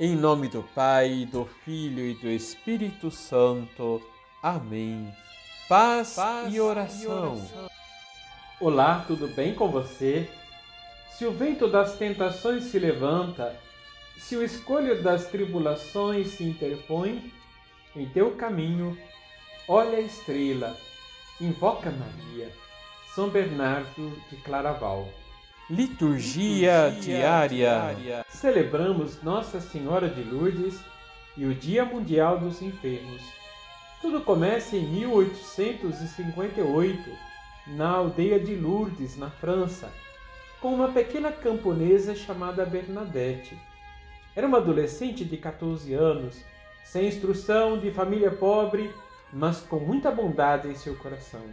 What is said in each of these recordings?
Em nome do Pai, do Filho e do Espírito Santo. Amém. Paz, Paz e, oração. e oração. Olá, tudo bem com você? Se o vento das tentações se levanta, se o escolho das tribulações se interpõe em teu caminho, olha a estrela, invoca Maria. São Bernardo de Claraval. Liturgia, Liturgia diária. diária. Celebramos Nossa Senhora de Lourdes e o Dia Mundial dos Enfermos. Tudo começa em 1858, na aldeia de Lourdes, na França, com uma pequena camponesa chamada Bernadette. Era uma adolescente de 14 anos, sem instrução, de família pobre, mas com muita bondade em seu coração.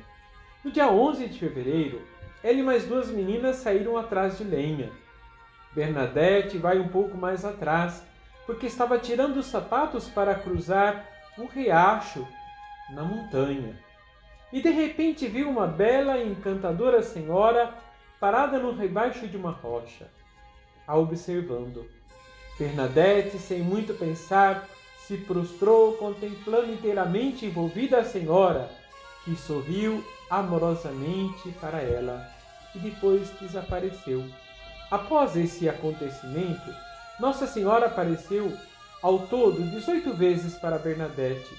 No dia 11 de fevereiro, ela e mais duas meninas saíram atrás de lenha. Bernadette vai um pouco mais atrás, porque estava tirando os sapatos para cruzar um riacho na montanha. E de repente viu uma bela e encantadora senhora parada no rebaixo de uma rocha, a observando. Bernadette, sem muito pensar, se prostrou contemplando inteiramente envolvida a senhora, que sorriu amorosamente para ela e depois desapareceu. Após esse acontecimento, Nossa Senhora apareceu ao todo 18 vezes para Bernadette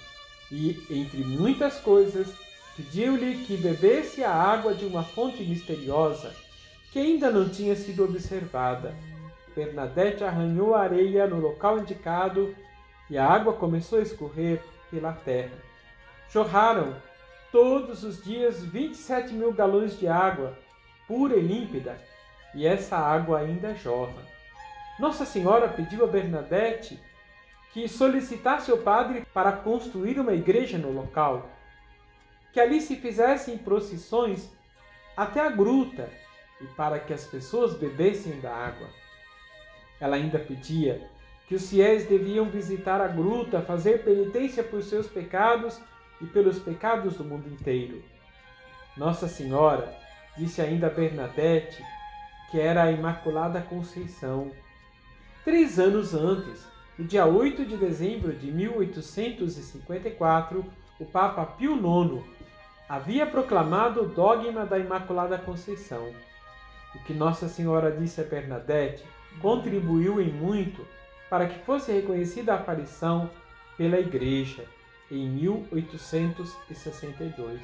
e, entre muitas coisas, pediu-lhe que bebesse a água de uma fonte misteriosa que ainda não tinha sido observada. Bernadette arranhou a areia no local indicado e a água começou a escorrer pela terra. Jorraram todos os dias 27 mil galões de água pura e límpida, e essa água ainda jorra. Nossa Senhora pediu a Bernadette que solicitasse ao padre para construir uma igreja no local, que ali se fizessem procissões até a gruta e para que as pessoas bebessem da água. Ela ainda pedia que os fiéis deviam visitar a gruta, fazer penitência por seus pecados e pelos pecados do mundo inteiro. Nossa Senhora disse ainda Bernadette, que era a Imaculada Conceição. Três anos antes, no dia 8 de dezembro de 1854, o Papa Pio IX havia proclamado o dogma da Imaculada Conceição. O que Nossa Senhora disse a Bernadette contribuiu em muito para que fosse reconhecida a aparição pela Igreja em 1862.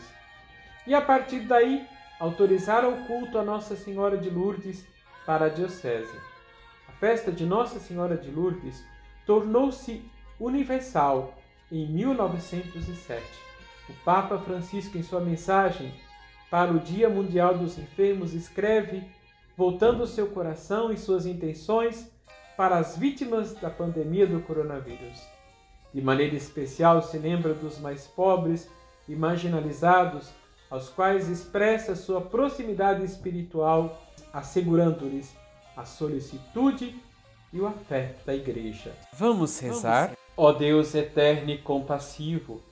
E a partir daí, autorizaram o culto a Nossa Senhora de Lourdes para a Diocese. A festa de Nossa Senhora de Lourdes tornou-se universal em 1907. O Papa Francisco, em sua mensagem para o Dia Mundial dos Enfermos, escreve, voltando seu coração e suas intenções para as vítimas da pandemia do coronavírus. De maneira especial, se lembra dos mais pobres e marginalizados aos quais expressa sua proximidade espiritual, assegurando-lhes a solicitude e o afeto da Igreja. Vamos rezar? Ó Deus eterno e compassivo,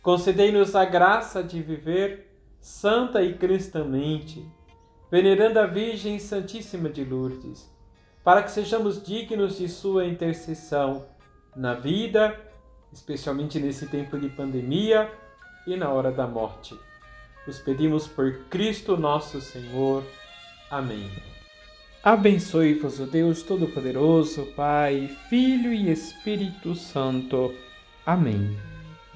concedei-nos a graça de viver santa e cristamente, venerando a Virgem Santíssima de Lourdes, para que sejamos dignos de sua intercessão na vida, especialmente nesse tempo de pandemia e na hora da morte os pedimos por Cristo nosso Senhor. Amém. Abençoe-vos o Deus Todo-Poderoso, Pai, Filho e Espírito Santo. Amém.